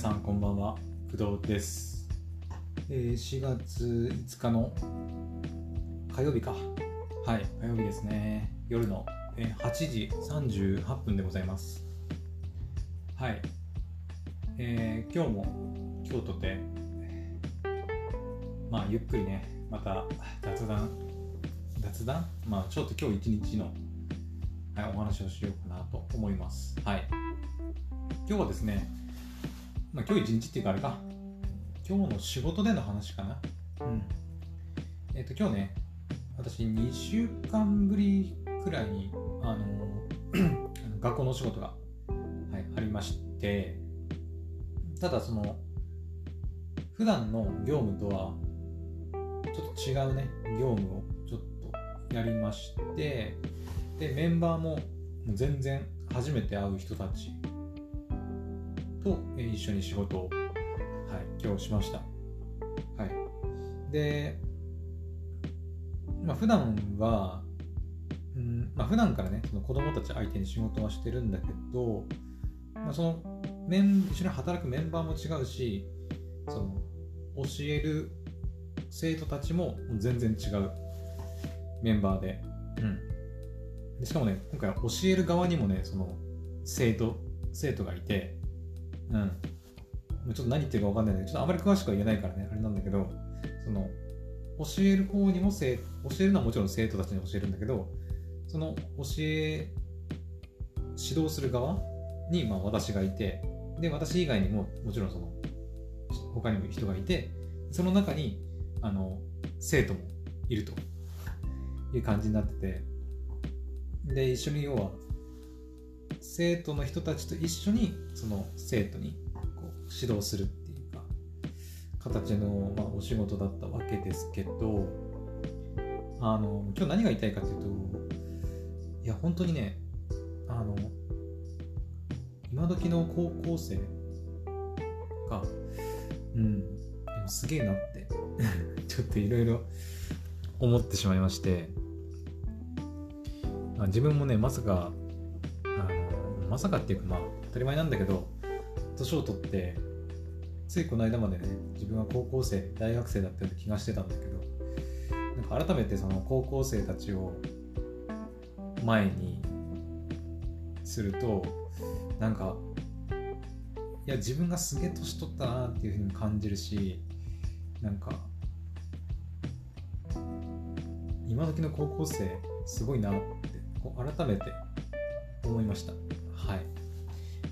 さんこんばんは。工藤です、えー4月5日の火曜日か。はい火曜日ですね。夜の、えー8時38分でございます。はい、えー今日も京都でまあゆっくりねまた雑談雑談？まあちょっと今日一日の、はい、お話をしようかなと思います。はい。今日はですねまあ、今日一日っていうかあれか。今日の仕事での話かな。うん。えっ、と今日ね私2週間ぶりくらいにあの 学校のお仕事が、はい、ありまして。ただその普段の業務とはちょっと違うね業務をちょっとやりまして。でメンバーも全然初めて会う人たちとえー一緒に仕事を、はい、今日しました。はい、で、まあ普段は、うんまあ普段からね、その子供たち相手に仕事はしてるんだけど、まあ、そのメン一緒に働くメンバーも違うし、その教える生徒たちも全然違うメンバーで、うん、でしかもね、今回は教える側にもね、その生徒生徒がいて、うん。ちょっと何言ってるか分かんないんだけど、ちょっとあまり詳しくは言えないからね、あれなんだけど、その、教える方にも、教えるのはもちろん生徒たちに教えるんだけど、その教え、指導する側に、まあ私がいて、で、私以外にも、もちろんその、他にも人がいて、その中に、あの、生徒もいるという感じになってて、で、一緒に要は、生徒の人たちと一緒にその生徒にこう指導するっていうか形の、まあ、お仕事だったわけですけどあの今日何が言いたいかというといや本当にねあの今時の高校生がうんでもすげえなって ちょっといろいろ思ってしまいまして自分もねまさかまさかっていうかまあ当たり前なんだけど年を取ってついこの間までね自分は高校生大学生だったような気がしてたんだけどなんか改めてその高校生たちを前にするとなんかいや自分がすげえ年取ったなっていうふうに感じるしなんか今時の高校生すごいなってこう改めて思いました。はい。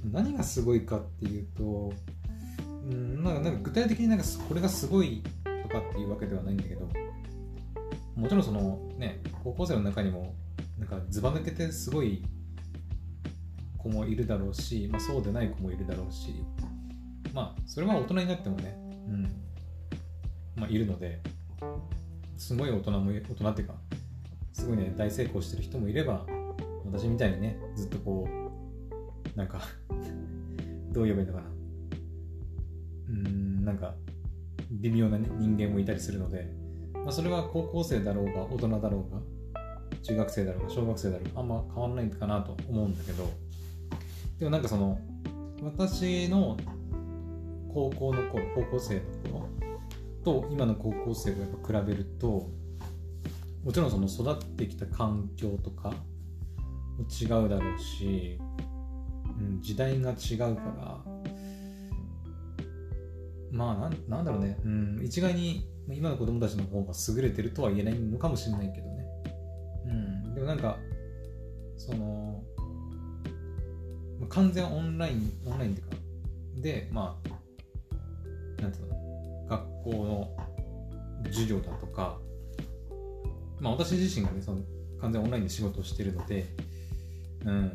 何がすごいかっていうと、ん、んなんか具体的になんかこれがすごいとかっていうわけではないんだけど、もちろんそのね、高校生の中にも、なんかずば抜けてすごい子もいるだろうし、まあ、そうでない子もいるだろうし、まあ、それは大人になってもね、うん、まあ、いるので、すごい大人も、大人っていうか、すごいね、大成功してる人もいれば、私みたいにねずっとこうなんかどう呼べばいいのかな。うんなんか微妙な、ね、人間もいたりするので、まあ、それは高校生だろうが大人だろうが中学生だろうが小学生だろうがあんま変わらないかなと思うんだけど。でもなんかその私の高校の頃高校生の頃と今の高校生をやっぱ比べるともちろんその育ってきた環境とかも違うだろうし、うん、時代が違うからまあなんなんだろうね、うん、一概に今の子供たちの方が優れてるとは言えないのかもしれないけどね、うん、でもなんかその完全オンラインオンラインっていうかでまあなんていうの学校の授業だとかまあ私自身がねその完全オンラインで仕事をしてるのでうん。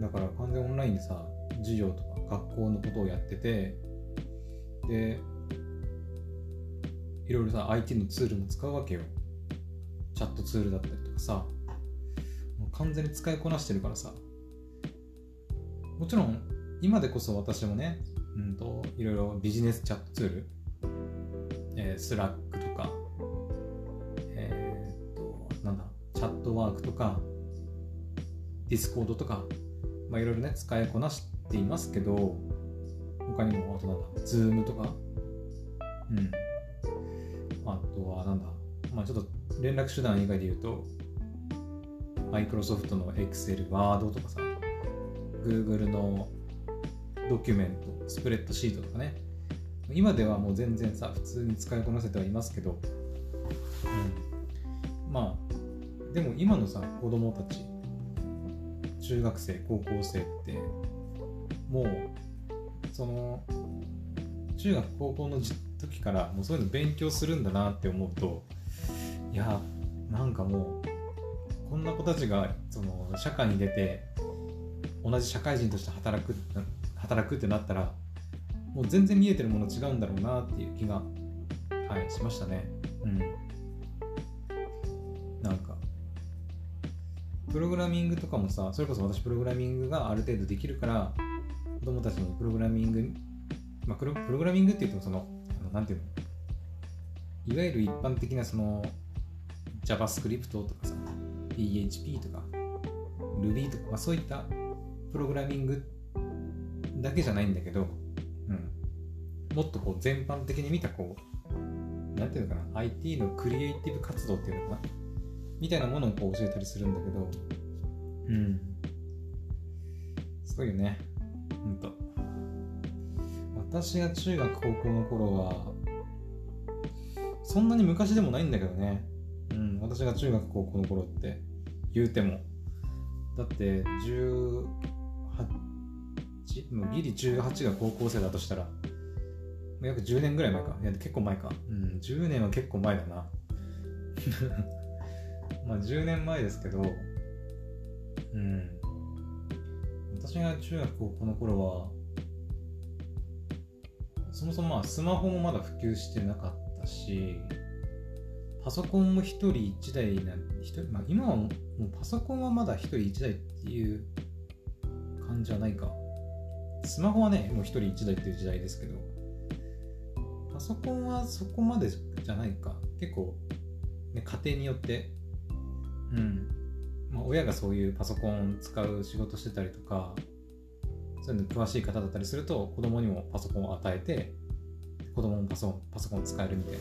だから完全オンラインでさ、授業とか学校のことをやってて、で、いろいろさ、IT のツールも使うわけよ。チャットツールだったりとかさ、完全に使いこなしてるからさ、もちろん、今でこそ私もね、うんと、いろいろビジネスチャットツール、えー、 Slack とか、えー、っと、なんだ、Chatwork とか、 Discord とか、まあ、いろいろね、使いこなしていますけど、も他にもあとなんだ Zoom とか？うん。あとはなんだまあちょっと連絡手段以外で言うとマイクロソフトの Excel、Word とかさ Google のドキュメント、スプレッドシートとかね。今ではもう全然さ普通に使いこなせてはいますけど、うん、まあでも今のさ子供たち中学生高校生ってもうその中学高校の時からもうそういうの勉強するんだなって思うといやなんかもうこんな子たちがその社会に出て同じ社会人として働く働くってなったらもう全然見えてるもの違うんだろうなっていう気が、はい、しましたね。うん。プログラミングとかもさ、それこそ私プログラミングがある程度できるから、子供たちにプログラミング、まあ、プロプログラミングって言ってもその、あのなんていうの、いわゆる一般的なその JavaScript とかさ、PHP とか Ruby とか、まあ、そういったプログラミングだけじゃないんだけど、うん、もっとこう全般的に見たこうなんていうのかな？IT のクリエイティブ活動っていうのかな？みたいなものをこう教えたりするんだけど。うん。すごいよね。ほんと。私が中学高校の頃はそんなに昔でもないんだけどね。うん私が中学高校の頃って言うても。だって18もうギリ18が高校生だとしたら約10年ぐらい前か。いや結構前か。うん10年は結構前だなまあ10年前ですけどうん私が中学高校の頃はそもそもまあスマホもまだ普及してなかったしパソコンも1人1台なん人、まあ、今はもうパソコンはまだ1人1台っていう感じはないかスマホはね、もう1人1台っていう時代ですけど、パソコンはそこまでじゃないか。結構、ね、家庭によって、うん、まあ、親がそういうパソコン使う仕事してたりとか、そういうの詳しい方だったりすると、子供にもパソコンを与えて、子供もパソパソコン使えるみたいな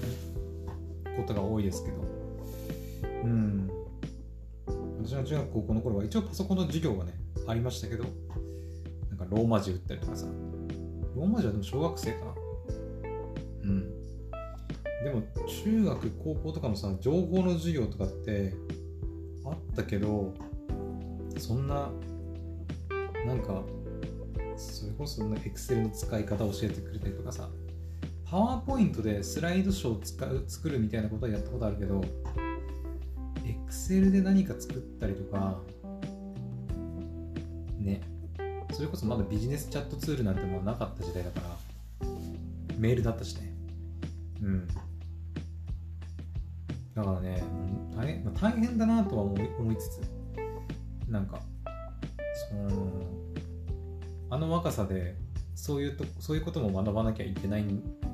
ことが多いですけど、うん。私の中学高校の頃は一応パソコンの授業がね、ありましたけどなん、かローマ字打ったりとかさ。ローマ字はでも小学生かな。うん。でも中学高校とかのさ情報の授業とかってあったけどそんななんかそれこそエクセルの使い方を教えてくれたりとかさパワーポイントでスライドショーを使う作るみたいなことはやったことあるけどエクセルで何か作ったりとかねそれこそまだビジネスチャットツールなんてもうなかった時代だからメールだったしね。うん。だからね大変,、まあ、大変だなとは思い思いつつなんかそのあの若さでそういうとそういうことも学ばなきゃいけないっ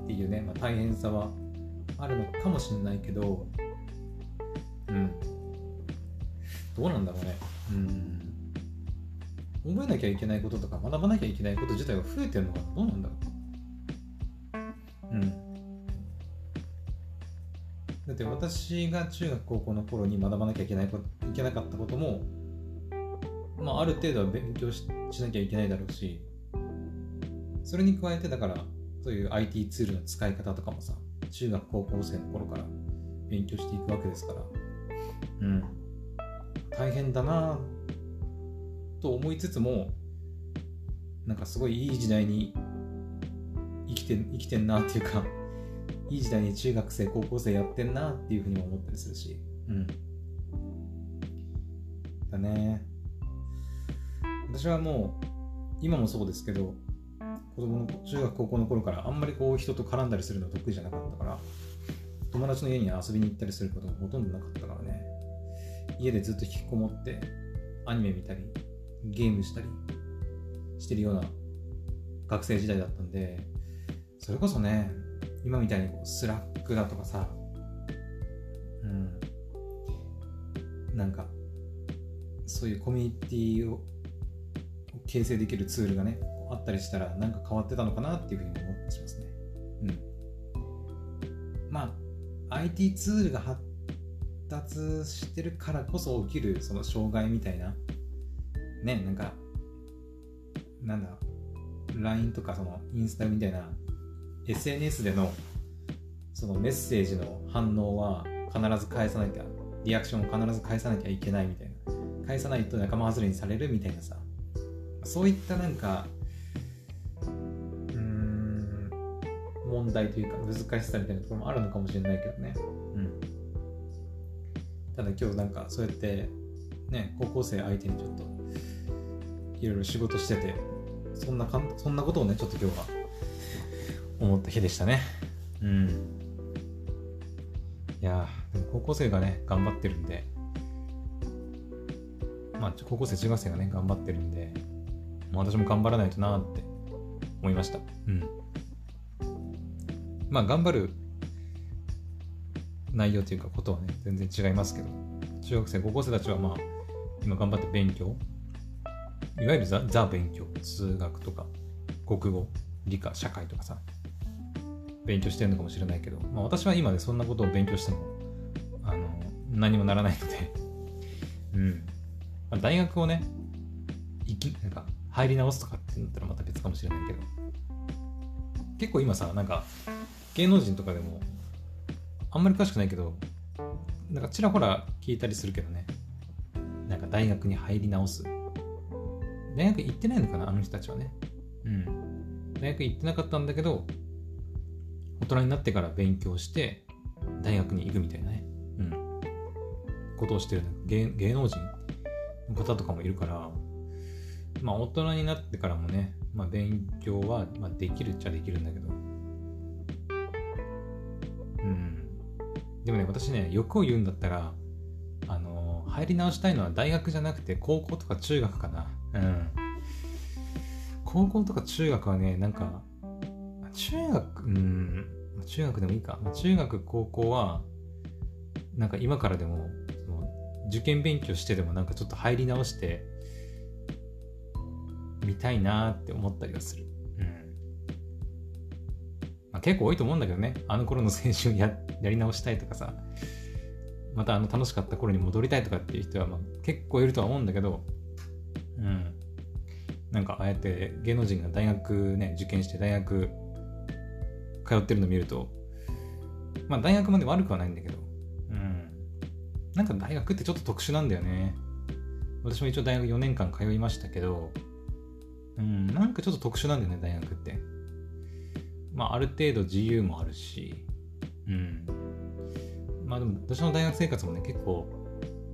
ていうね、まあ、大変さはあるのかもしれないけどうん。どうなんだろうね。うん。覚えなきゃいけないこととか学ばなきゃいけないこと自体が増えてるのかどうなんだろう。って私が中学高校の頃に学ばなきゃいけないこいけなかったこともまあある程度は勉強ししなきゃいけないだろうしそれに加えてだからそういう IT ツールの使い方とかもさ中学高校生の頃から勉強していくわけですからうん。大変だなと思いつつもなんかすごいいい時代に生きて生きてんなっていうかいい時代に中学生高校生やってんなっていうふうにも思ったりするし。うん。だね。私はもう今もそうですけど子供の中学高校の頃からあんまりこう人と絡んだりするの得意じゃなかったから友達の家に遊びに行ったりすることがほとんどなかったからね。家でずっと引きこもってアニメ見たりゲームしたりしてるような学生時代だったんでそれこそね今みたいにこう Slack だとかさうん。なんかそういうコミュニティを形成できるツールがねあったりしたら何か変わってたのかなっていうふうに思ってしますね。うん。まあ IT ツールが発達してるからこそ起きるその障害みたいなねなんかなんだ LINE とかそのインスタみたいな SNS でのそのメッセージの反応は必ず返さなきゃリアクションを必ず返さなきゃいけないみたいな。返さないと仲間外れにされるみたいなさ。そういったなんかうん問題というか難しさみたいなところもあるのかもしれないけどね。うん。ただ今日なんかそうやってね高校生相手にちょっといろいろ仕事しててそんなかんそんなことをねちょっと今日は思った日でしたね。うん。いやでも高校生がね頑張ってるんで。まあ高校生中学生がね頑張ってるんで私も頑張らないとなって思いました。うん。まあ頑張る内容というかことはね全然違いますけど中学生高校生たちはまあ今頑張って勉強。いわゆるザザ勉強。数学とか国語理科社会とかさ勉強してるのかもしれないけど、まあ、私は今でそんなことを勉強してもあの何もならないので。うん、まあ、大学をねいきなんか入り直すとかってなったらまた別かもしれないけど。結構今さなんか芸能人とかでもあんまり詳しくないけどなんかちらほら聞いたりするけどね。なんか大学に入り直す。大学行ってないのかなあの人たちはね。うん。大学行ってなかったんだけど大人になってから勉強して大学に行くみたいなね。うん。ことをしてる芸芸能人の方とかもいるからまあ大人になってからもね、まあ、勉強は、まあ、できるっちゃできるんだけど。うん。でもね私ね欲を言うんだったらあの入り直したいのは大学じゃなくて高校とか中学かな。うん。高校とか中学はねなんか中学うん中学でもいいか中学高校はなんか今からでもその受験勉強してでもなんかちょっと入り直してみたいなって思ったりはする。うんまあ、結構多いと思うんだけどね。あの頃の青春ややり直したいとかさ、またあの楽しかった頃に戻りたいとかっていう人はまあ結構いるとは思うんだけど、うん。なんかああやって芸能人が大学ね、受験して大学通ってるの見ると、まあ大学まで悪くはないんだけど、うん。なんか大学ってちょっと特殊なんだよね。私も一応大学4年間通いましたけど、うん、なんかちょっと特殊なんだよね、大学って。まあ、ある程度自由もあるし、うん。まあでも、私の大学生活もね、結構、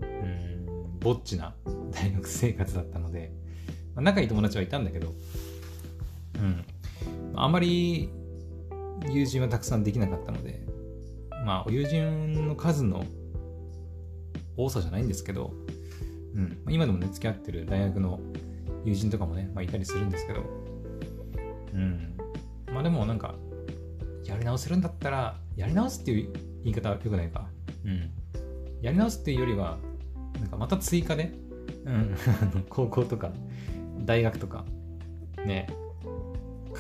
うん、ぼっちな大学生活だったので、まあ、仲いい友達はいたんだけど、うん。あんまり友人はたくさんできなかったので、まあ、友人の数の多さじゃないんですけど、うん、今でもね、付き合ってる大学の友人とかもね、まあ、いたりするんですけど、うん。まあでもなんか、やり直せるんだったら、やり直すっていう言い方は良くないか。うん。やり直すっていうよりは、なんかまた追加で、うん、高校とか、大学とか、ね、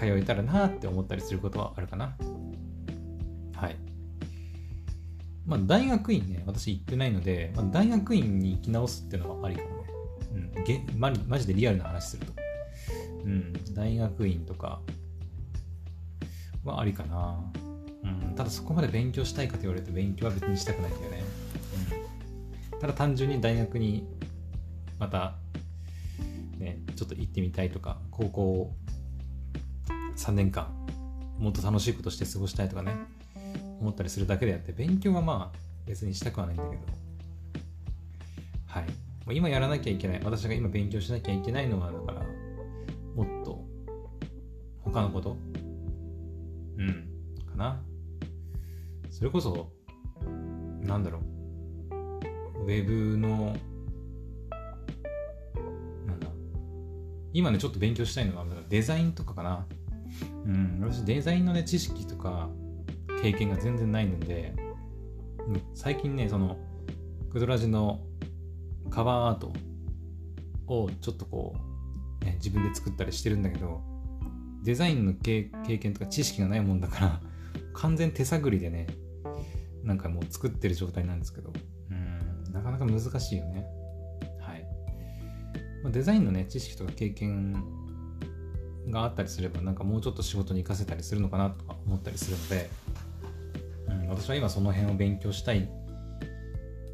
通えたらなって思ったりすることはあるかな。はい。まあ大学院ね、私行ってないので、まあ、大学院に行き直すっていうのはありかもね。うん、げママジでリアルな話すると。うん、大学院とかはありかな。うん、ただそこまで勉強したいかと言われると勉強は別にしたくないんだよね。うん、ただ単純に大学にまた、ね、ちょっと行ってみたいとか、高校3年間もっと楽しいことして過ごしたいとかね、思ったりするだけであって、勉強はまあ別にしたくはないんだけど。はい。今やらなきゃいけない私が今勉強しなきゃいけないのはだからもっと他のことうんかなそれこそなんだろうウェブのなんだ今ねちょっと勉強したいのはデザインとかかなうん。私デザインのね知識とか経験が全然ないので最近ねそのクドラジのカバーアートをちょっとこう、ね、自分で作ったりしてるんだけど、デザインの経験とか知識がないもんだから完全手探りでねなんかもう作ってる状態なんですけどうん。なかなか難しいよね。はい、まあ、デザインのね知識とか経験があったりすればなんかもうちょっと仕事に生かせたりするのかなとか思ったりするので、うん、私は今その辺を勉強したい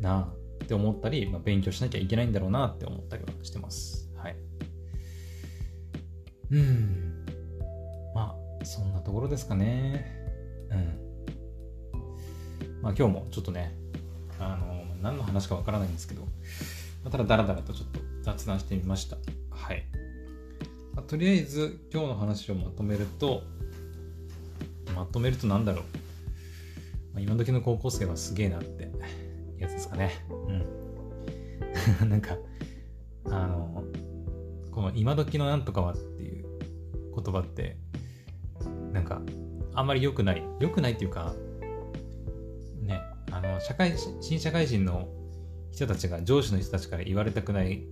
なって思ったり、まあ、勉強しなきゃいけないんだろうなって思ったりはしてます。はい。うん。まあそんなところですかね。うん。まあ今日もちょっとねあの何の話かわからないんですけど、まあ、ただダラダラとちょっと雑談してみました。はい。まあ、とりあえず今日の話をまとめるとまとめると何だろう、まあ、今時の高校生はすげえなってやつですかね。うん。なんかあのこの今時のなんとかはっていう言葉ってなんかあんまり良くない。良くないっていうかねあの社会新社会人の人たちが上司の人たちから言われたくない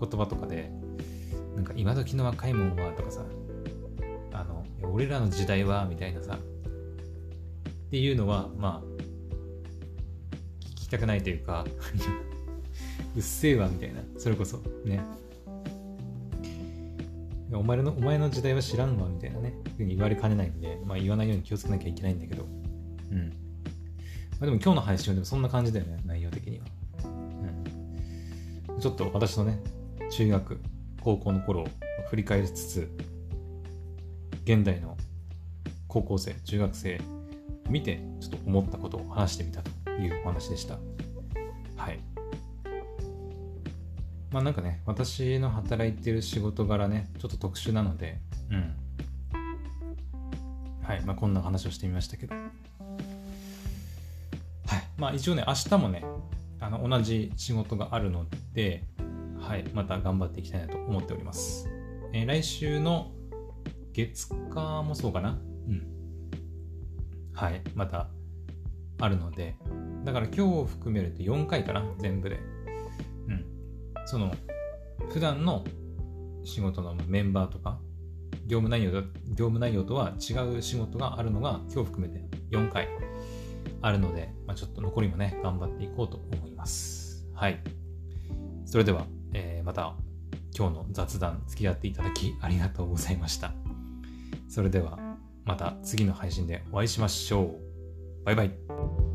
言葉とかでなんか今時の若いもんはとかさ、あの、俺らの時代はみたいなさ、っていうのは、まあ、聞きたくないというか うっせえわみたいな、それこそ、ね。お前のお前の時代は知らんわみたいなね、ふうに言われかねないんで、まあ言わないように気をつけなきゃいけないんだけど、うん。まあ、でも今日の配信はでもそんな感じだよね、内容的には。うん。ちょっと私のね、中学、高校の頃を振り返りつつ現代の高校生中学生見てちょっと思ったことを話してみたというお話でした。はい。まあなんかね私の働いてる仕事柄ねちょっと特殊なのでうん。はい。まあこんな話をしてみましたけど。はい。まあ一応ね明日もねあの同じ仕事があるのではい、また頑張っていきたいなと思っております。えー、来週の月火もそうかな？うん。はい、またあるので、だから今日を含めると4回かな、全部で。うん。その、普段の仕事のメンバーとか、業務内容業務内容とは違う仕事があるのが今日含めて4回あるので、まあ、ちょっと残りもね、頑張っていこうと思います。はい。それでは、えー、また今日の雑談付き合っていただきありがとうございました。それではまた次の配信でお会いしましょう。バイバイ。